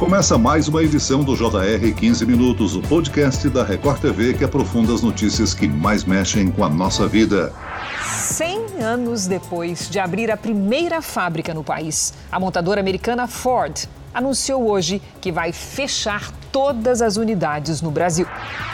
Começa mais uma edição do JR 15 Minutos, o podcast da Record TV que aprofunda as notícias que mais mexem com a nossa vida. 100 anos depois de abrir a primeira fábrica no país, a montadora americana Ford anunciou hoje que vai fechar todas as unidades no Brasil.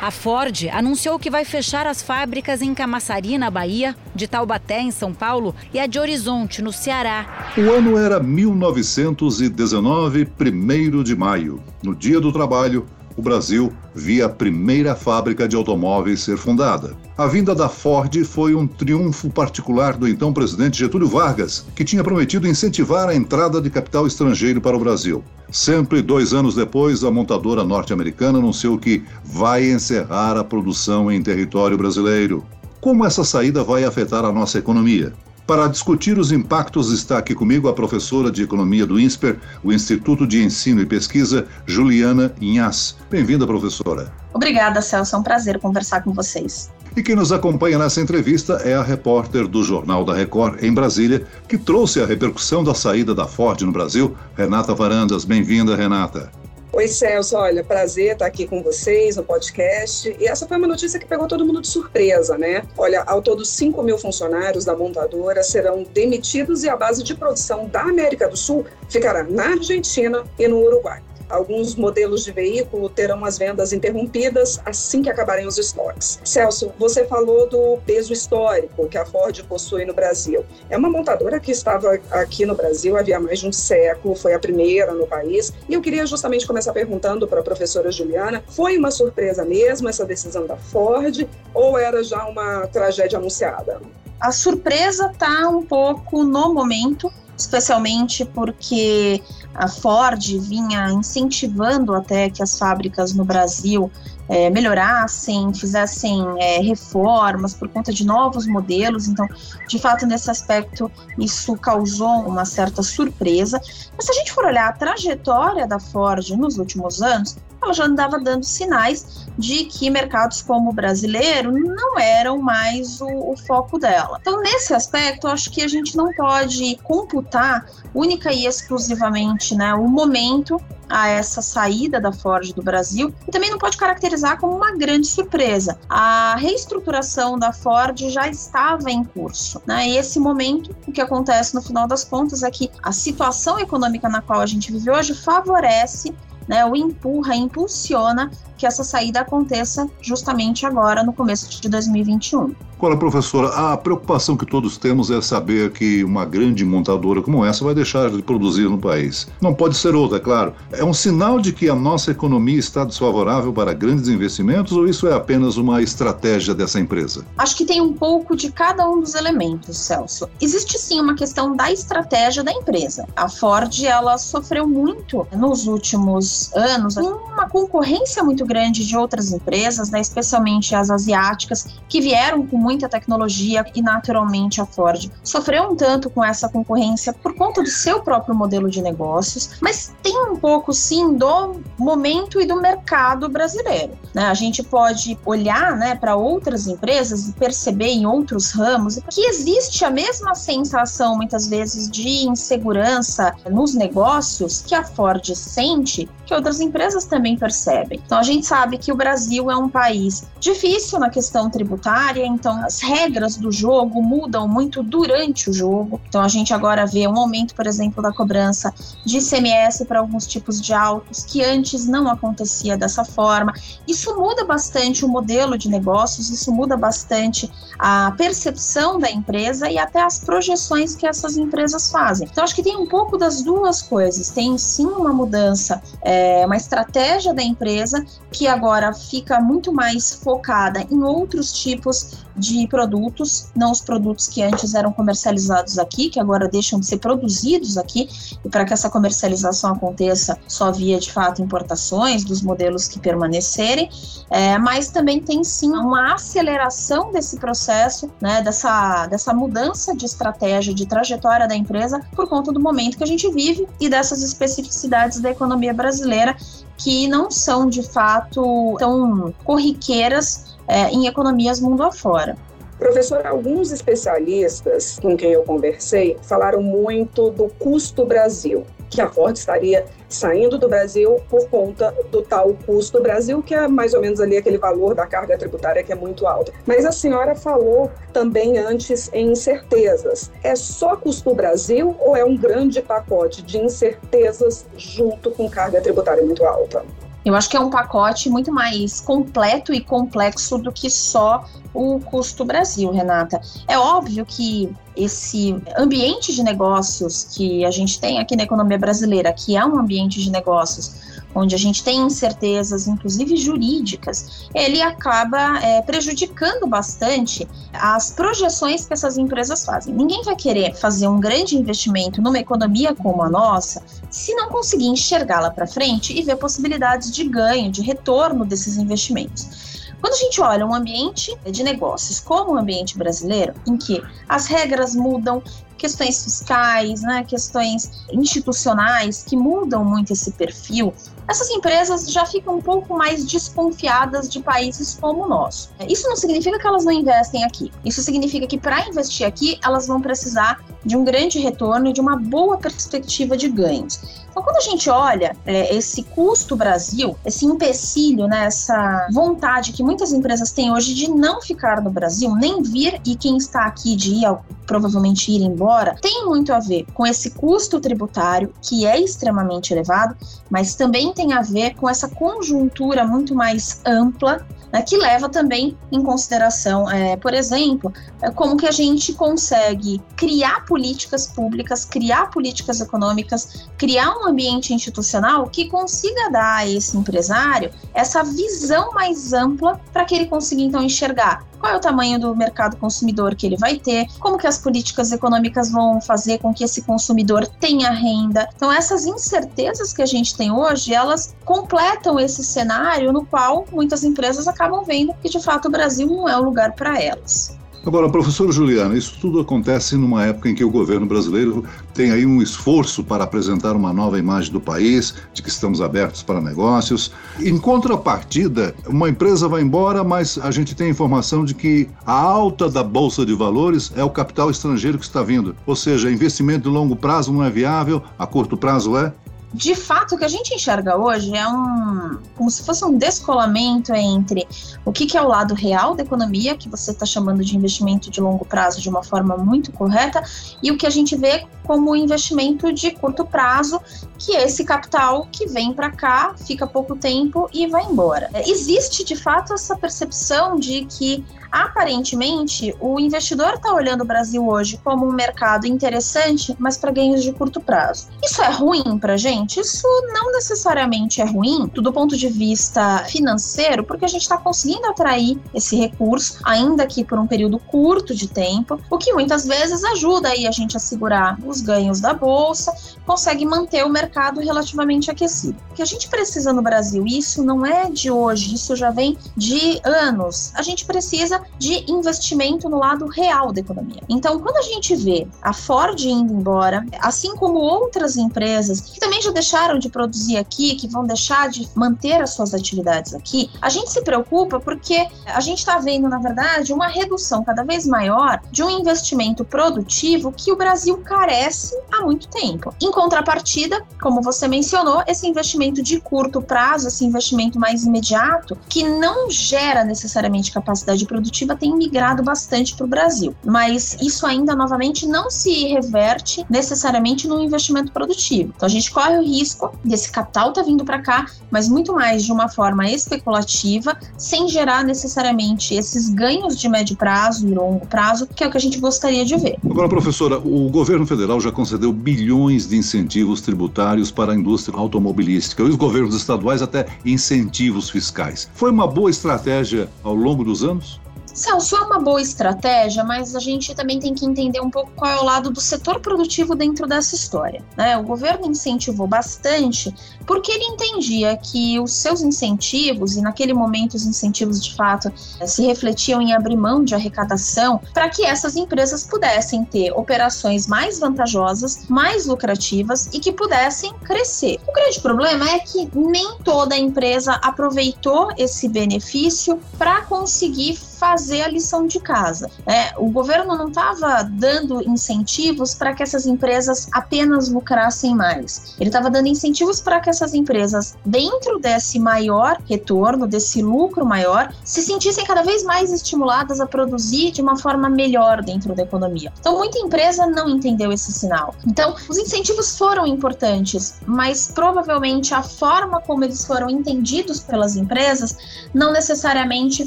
A Ford anunciou que vai fechar as fábricas em Camaçari, na Bahia, de Taubaté, em São Paulo, e a de Horizonte, no Ceará. O ano era 1919, 1 de maio. No Dia do Trabalho, o Brasil via a primeira fábrica de automóveis ser fundada. A vinda da Ford foi um triunfo particular do então presidente Getúlio Vargas, que tinha prometido incentivar a entrada de capital estrangeiro para o Brasil. Sempre dois anos depois, a montadora norte-americana anunciou que vai encerrar a produção em território brasileiro. Como essa saída vai afetar a nossa economia? Para discutir os impactos, está aqui comigo a professora de Economia do INSPER, o Instituto de Ensino e Pesquisa, Juliana Inhas. Bem-vinda, professora. Obrigada, Celso. É um prazer conversar com vocês. E quem nos acompanha nessa entrevista é a repórter do Jornal da Record, em Brasília, que trouxe a repercussão da saída da Ford no Brasil, Renata Varandas. Bem-vinda, Renata. Oi, Celso. Olha, prazer estar aqui com vocês no podcast. E essa foi uma notícia que pegou todo mundo de surpresa, né? Olha, ao todo 5 mil funcionários da montadora serão demitidos e a base de produção da América do Sul ficará na Argentina e no Uruguai. Alguns modelos de veículo terão as vendas interrompidas assim que acabarem os estoques. Celso, você falou do peso histórico que a Ford possui no Brasil. É uma montadora que estava aqui no Brasil havia mais de um século, foi a primeira no país. E eu queria justamente começar perguntando para a professora Juliana: foi uma surpresa mesmo essa decisão da Ford ou era já uma tragédia anunciada? A surpresa está um pouco no momento, especialmente porque a Ford vinha incentivando até que as fábricas no Brasil é, melhorassem, fizessem é, reformas por conta de novos modelos. Então, de fato, nesse aspecto, isso causou uma certa surpresa. Mas se a gente for olhar a trajetória da Ford nos últimos anos, ela já andava dando sinais de que mercados como o brasileiro não eram mais o, o, foco dela. Então, nesse aspecto, acho que a gente não pode computar única e exclusivamente né, o momento a essa saída da Ford do Brasil e também não pode caracterizar como uma grande surpresa. A reestruturação da Ford já estava em curso, né? E esse momento, o que acontece no final das contas é que a situação econômica na qual a gente vive hoje favorece né, o empurra, impulsiona que essa saída aconteça justamente agora, no começo de 2021. Agora, professora, a preocupação que todos temos é saber que uma grande montadora como essa vai deixar de produzir no país. Não pode ser outra, é claro. É um sinal de que a nossa economia está desfavorável para grandes investimentos ou isso é apenas uma estratégia dessa empresa? Acho que tem um pouco de cada um dos elementos, Celso. Existe sim uma questão da estratégia da empresa. A Ford, ela sofreu muito nos últimos anos, uma concorrência muito grande de outras empresas, né, especialmente as asiáticas, que vieram com muita tecnologia e naturalmente a Ford sofreu um tanto com essa concorrência por conta do seu próprio modelo de negócios, mas tem um pouco sim do momento e do mercado brasileiro. Né? A gente pode olhar né, para outras empresas e perceber em outros ramos que existe a mesma sensação muitas vezes de insegurança nos negócios que a Ford sente que outras empresas também percebem. Então a gente gente sabe que o Brasil é um país difícil na questão tributária, então as regras do jogo mudam muito durante o jogo. Então a gente agora vê um aumento, por exemplo, da cobrança de ICMS para alguns tipos de autos que antes não acontecia dessa forma. Isso muda bastante o modelo de negócios, isso muda bastante a percepção da empresa e até as projeções que essas empresas fazem. Então acho que tem um pouco das duas coisas. Tem sim uma mudança, é, uma estratégia da empresa que agora fica muito mais focada em outros tipos de produtos, não os produtos que antes eram comercializados aqui, que agora deixam de ser produzidos aqui, e para que essa comercialização aconteça só via de fato importações dos modelos que permanecerem, é, mas também tem sim uma aceleração desse processo, né, dessa, dessa mudança de estratégia, de trajetória da empresa, por conta do momento que a gente vive e dessas especificidades da economia brasileira que não são de fato tão corriqueiras é, em economias mundo afora. Professor, alguns especialistas com quem eu conversei falaram muito do custo Brasil. Que a Ford estaria saindo do Brasil por conta do tal custo do Brasil, que é mais ou menos ali aquele valor da carga tributária que é muito alta. Mas a senhora falou também antes em incertezas. É só custo Brasil ou é um grande pacote de incertezas junto com carga tributária muito alta? Eu acho que é um pacote muito mais completo e complexo do que só o custo Brasil, Renata. É óbvio que esse ambiente de negócios que a gente tem aqui na economia brasileira, que é um ambiente de negócios onde a gente tem incertezas, inclusive jurídicas, ele acaba é, prejudicando bastante as projeções que essas empresas fazem. Ninguém vai querer fazer um grande investimento numa economia como a nossa se não conseguir enxergá-la para frente e ver possibilidades de ganho, de retorno desses investimentos. Quando a gente olha um ambiente de negócios como o ambiente brasileiro, em que as regras mudam, questões fiscais, né, questões institucionais que mudam muito esse perfil, essas empresas já ficam um pouco mais desconfiadas de países como o nosso. Isso não significa que elas não investem aqui. Isso significa que para investir aqui, elas vão precisar de um grande retorno e de uma boa perspectiva de ganhos. Então, quando a gente olha é, esse custo Brasil, esse empecilho, né, essa vontade que muitas empresas têm hoje de não ficar no Brasil, nem vir e quem está aqui de ir, provavelmente ir embora, tem muito a ver com esse custo tributário que é extremamente elevado, mas também tem a ver com essa conjuntura muito mais ampla né, que leva também em consideração, é, por exemplo, é, como que a gente consegue criar políticas públicas, criar políticas econômicas, criar um ambiente institucional que consiga dar a esse empresário essa visão mais ampla para que ele consiga então enxergar qual é o tamanho do mercado consumidor que ele vai ter, como que as políticas econômicas vão fazer com que esse consumidor tenha renda. Então essas incertezas que a gente tem hoje, elas completam esse cenário no qual muitas empresas acabam vendo que de fato o Brasil não é o lugar para elas. Agora, professor Juliana, isso tudo acontece numa época em que o governo brasileiro tem aí um esforço para apresentar uma nova imagem do país, de que estamos abertos para negócios. Em contrapartida, uma empresa vai embora, mas a gente tem informação de que a alta da bolsa de valores é o capital estrangeiro que está vindo. Ou seja, investimento de longo prazo não é viável, a curto prazo é? De fato, o que a gente enxerga hoje é um como se fosse um descolamento entre o que, que é o lado real da economia, que você está chamando de investimento de longo prazo de uma forma muito correta, e o que a gente vê como investimento de curto prazo, que é esse capital que vem para cá, fica pouco tempo e vai embora. Existe de fato essa percepção de que Aparentemente, o investidor está olhando o Brasil hoje como um mercado interessante, mas para ganhos de curto prazo. Isso é ruim para a gente? Isso não necessariamente é ruim do ponto de vista financeiro, porque a gente está conseguindo atrair esse recurso, ainda que por um período curto de tempo, o que muitas vezes ajuda aí a gente a segurar os ganhos da bolsa, consegue manter o mercado relativamente aquecido. O que a gente precisa no Brasil, isso não é de hoje, isso já vem de anos. A gente precisa de investimento no lado real da economia. Então, quando a gente vê a Ford indo embora, assim como outras empresas que também já deixaram de produzir aqui, que vão deixar de manter as suas atividades aqui, a gente se preocupa porque a gente está vendo, na verdade, uma redução cada vez maior de um investimento produtivo que o Brasil carece há muito tempo. Em contrapartida, como você mencionou, esse investimento de curto prazo, esse investimento mais imediato, que não gera necessariamente capacidade produtiva tem migrado bastante para o Brasil, mas isso ainda novamente não se reverte necessariamente no investimento produtivo. Então a gente corre o risco desse capital tá vindo para cá, mas muito mais de uma forma especulativa, sem gerar necessariamente esses ganhos de médio prazo e longo prazo, que é o que a gente gostaria de ver. Agora, professora, o governo federal já concedeu bilhões de incentivos tributários para a indústria automobilística e os governos estaduais até incentivos fiscais. Foi uma boa estratégia ao longo dos anos? Celso, é uma boa estratégia, mas a gente também tem que entender um pouco qual é o lado do setor produtivo dentro dessa história. Né? O governo incentivou bastante porque ele entendia que os seus incentivos, e naquele momento os incentivos de fato eh, se refletiam em abrir mão de arrecadação, para que essas empresas pudessem ter operações mais vantajosas, mais lucrativas e que pudessem crescer. O grande problema é que nem toda empresa aproveitou esse benefício para conseguir fazer a lição de casa. É, o governo não estava dando incentivos para que essas empresas apenas lucrassem mais. Ele estava dando incentivos para que essas empresas, dentro desse maior retorno, desse lucro maior, se sentissem cada vez mais estimuladas a produzir de uma forma melhor dentro da economia. Então, muita empresa não entendeu esse sinal. Então, os incentivos foram importantes, mas provavelmente a forma como eles foram entendidos pelas empresas não necessariamente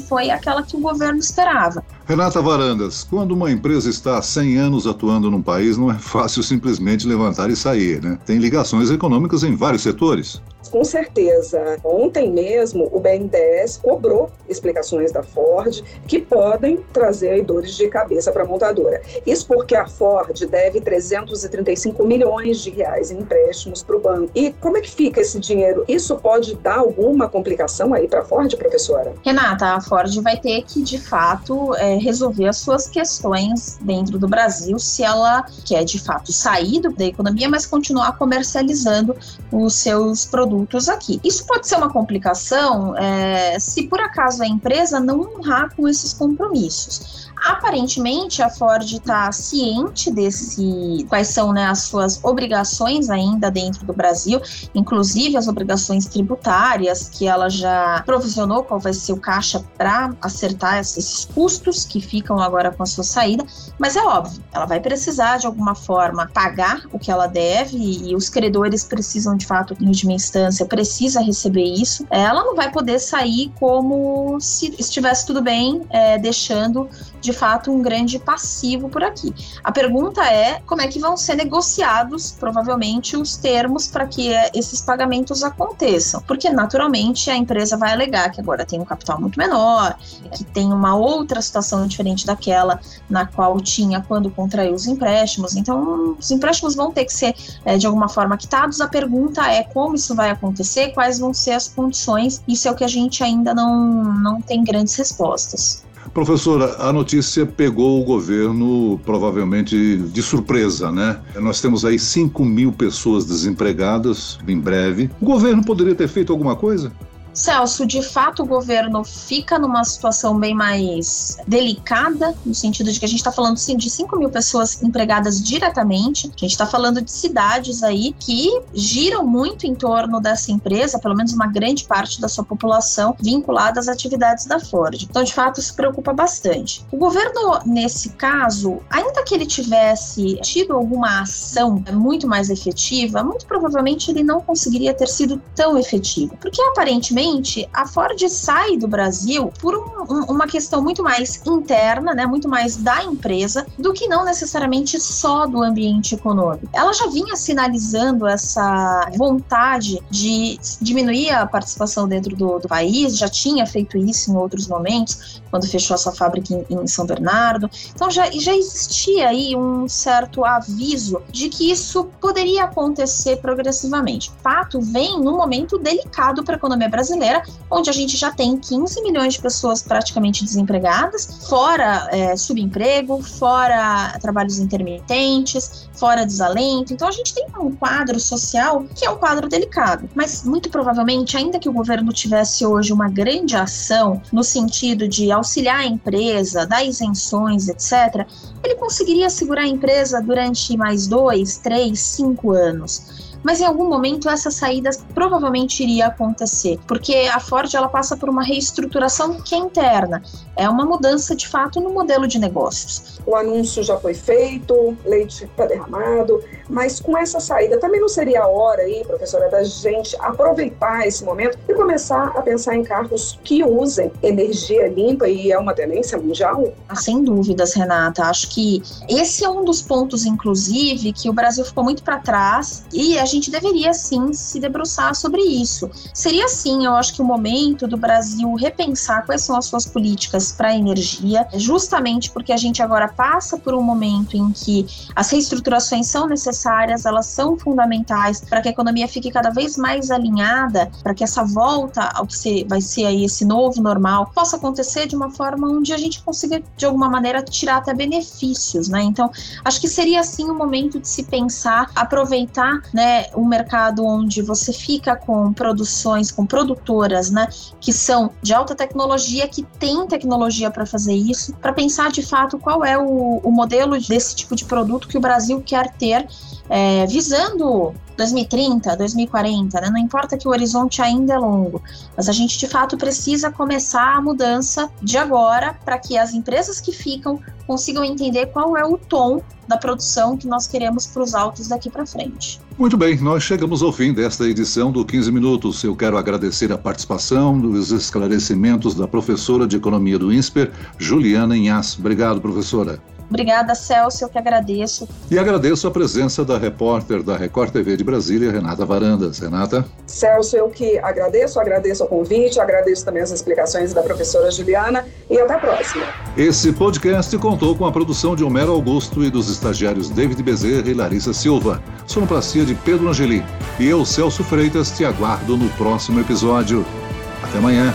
foi aquela que o governo esperava. Renata Varandas, quando uma empresa está há 100 anos atuando num país, não é fácil simplesmente levantar e sair, né? Tem ligações econômicas em vários setores com certeza. Ontem mesmo, o BNDES cobrou explicações da Ford que podem trazer dores de cabeça para a montadora. Isso porque a Ford deve 335 milhões de reais em empréstimos para o banco. E como é que fica esse dinheiro? Isso pode dar alguma complicação aí para a Ford, professora? Renata, a Ford vai ter que, de fato, é, resolver as suas questões dentro do Brasil se ela quer, de fato, sair da economia, mas continuar comercializando os seus produtos aqui. Isso pode ser uma complicação é, se por acaso a empresa não honrar com esses compromissos. Aparentemente, a Ford está ciente desse quais são né, as suas obrigações ainda dentro do Brasil, inclusive as obrigações tributárias, que ela já provisionou qual vai ser o caixa para acertar esses custos que ficam agora com a sua saída. Mas é óbvio, ela vai precisar de alguma forma pagar o que ela deve e os credores precisam de fato, em última instância, precisa receber isso. Ela não vai poder sair como se estivesse tudo bem, é, deixando de fato um grande passivo por aqui. A pergunta é como é que vão ser negociados, provavelmente, os termos para que é, esses pagamentos aconteçam. Porque, naturalmente, a empresa vai alegar que agora tem um capital muito menor, que tem uma outra situação diferente daquela na qual tinha quando contraiu os empréstimos. Então, os empréstimos vão ter que ser, é, de alguma forma, quitados. A pergunta é como isso vai acontecer, quais vão ser as condições. Isso é o que a gente ainda não, não tem grandes respostas. Professora, a notícia pegou o governo provavelmente de surpresa, né? Nós temos aí 5 mil pessoas desempregadas em breve. O governo poderia ter feito alguma coisa? Celso, de fato o governo fica numa situação bem mais delicada, no sentido de que a gente está falando sim, de 5 mil pessoas empregadas diretamente, a gente está falando de cidades aí que giram muito em torno dessa empresa, pelo menos uma grande parte da sua população vinculada às atividades da Ford. Então, de fato, isso preocupa bastante. O governo, nesse caso, ainda que ele tivesse tido alguma ação muito mais efetiva, muito provavelmente ele não conseguiria ter sido tão efetivo, porque aparentemente a Ford sai do Brasil por um, um, uma questão muito mais interna, né, muito mais da empresa, do que não necessariamente só do ambiente econômico. Ela já vinha sinalizando essa vontade de diminuir a participação dentro do, do país, já tinha feito isso em outros momentos, quando fechou sua fábrica em, em São Bernardo. Então já, já existia aí um certo aviso de que isso poderia acontecer progressivamente. O fato vem num momento delicado para a economia brasileira brasileira, onde a gente já tem 15 milhões de pessoas praticamente desempregadas, fora é, subemprego, fora trabalhos intermitentes, fora desalento. Então a gente tem um quadro social que é um quadro delicado. Mas muito provavelmente, ainda que o governo tivesse hoje uma grande ação no sentido de auxiliar a empresa, dar isenções, etc., ele conseguiria segurar a empresa durante mais dois, três, cinco anos mas em algum momento essa saída provavelmente iria acontecer, porque a Ford ela passa por uma reestruturação que é interna, é uma mudança de fato no modelo de negócios. O anúncio já foi feito, leite está derramado, mas com essa saída também não seria a hora aí, professora, da gente aproveitar esse momento e começar a pensar em carros que usem energia limpa e é uma tendência mundial? Ah, sem dúvidas, Renata. Acho que esse é um dos pontos, inclusive, que o Brasil ficou muito para trás e a gente deveria sim se debruçar sobre isso. Seria sim, eu acho que o momento do Brasil repensar quais são as suas políticas para energia, justamente porque a gente agora passa por um momento em que as reestruturações são necessárias necessárias, elas são fundamentais para que a economia fique cada vez mais alinhada, para que essa volta ao que vai ser aí esse novo normal possa acontecer de uma forma onde a gente consiga de alguma maneira tirar até benefícios, né? Então, acho que seria assim o momento de se pensar, aproveitar, né, um mercado onde você fica com produções, com produtoras, né, que são de alta tecnologia, que tem tecnologia para fazer isso, para pensar de fato qual é o, o modelo desse tipo de produto que o Brasil quer ter, é, visando 2030, 2040, né? não importa que o horizonte ainda é longo, mas a gente de fato precisa começar a mudança de agora para que as empresas que ficam consigam entender qual é o tom da produção que nós queremos para os autos daqui para frente. Muito bem, nós chegamos ao fim desta edição do 15 Minutos. Eu quero agradecer a participação dos esclarecimentos da professora de Economia do INSPER, Juliana Inhas. Obrigado, professora. Obrigada, Celso, eu que agradeço. E agradeço a presença da repórter da Record TV de Brasília, Renata Varandas. Renata? Celso, eu que agradeço, agradeço o convite, agradeço também as explicações da professora Juliana e até a próxima. Esse podcast contou com a produção de Homero Augusto e dos estagiários David Bezerra e Larissa Silva, sonoplastia de Pedro Angeli. E eu, Celso Freitas, te aguardo no próximo episódio. Até amanhã.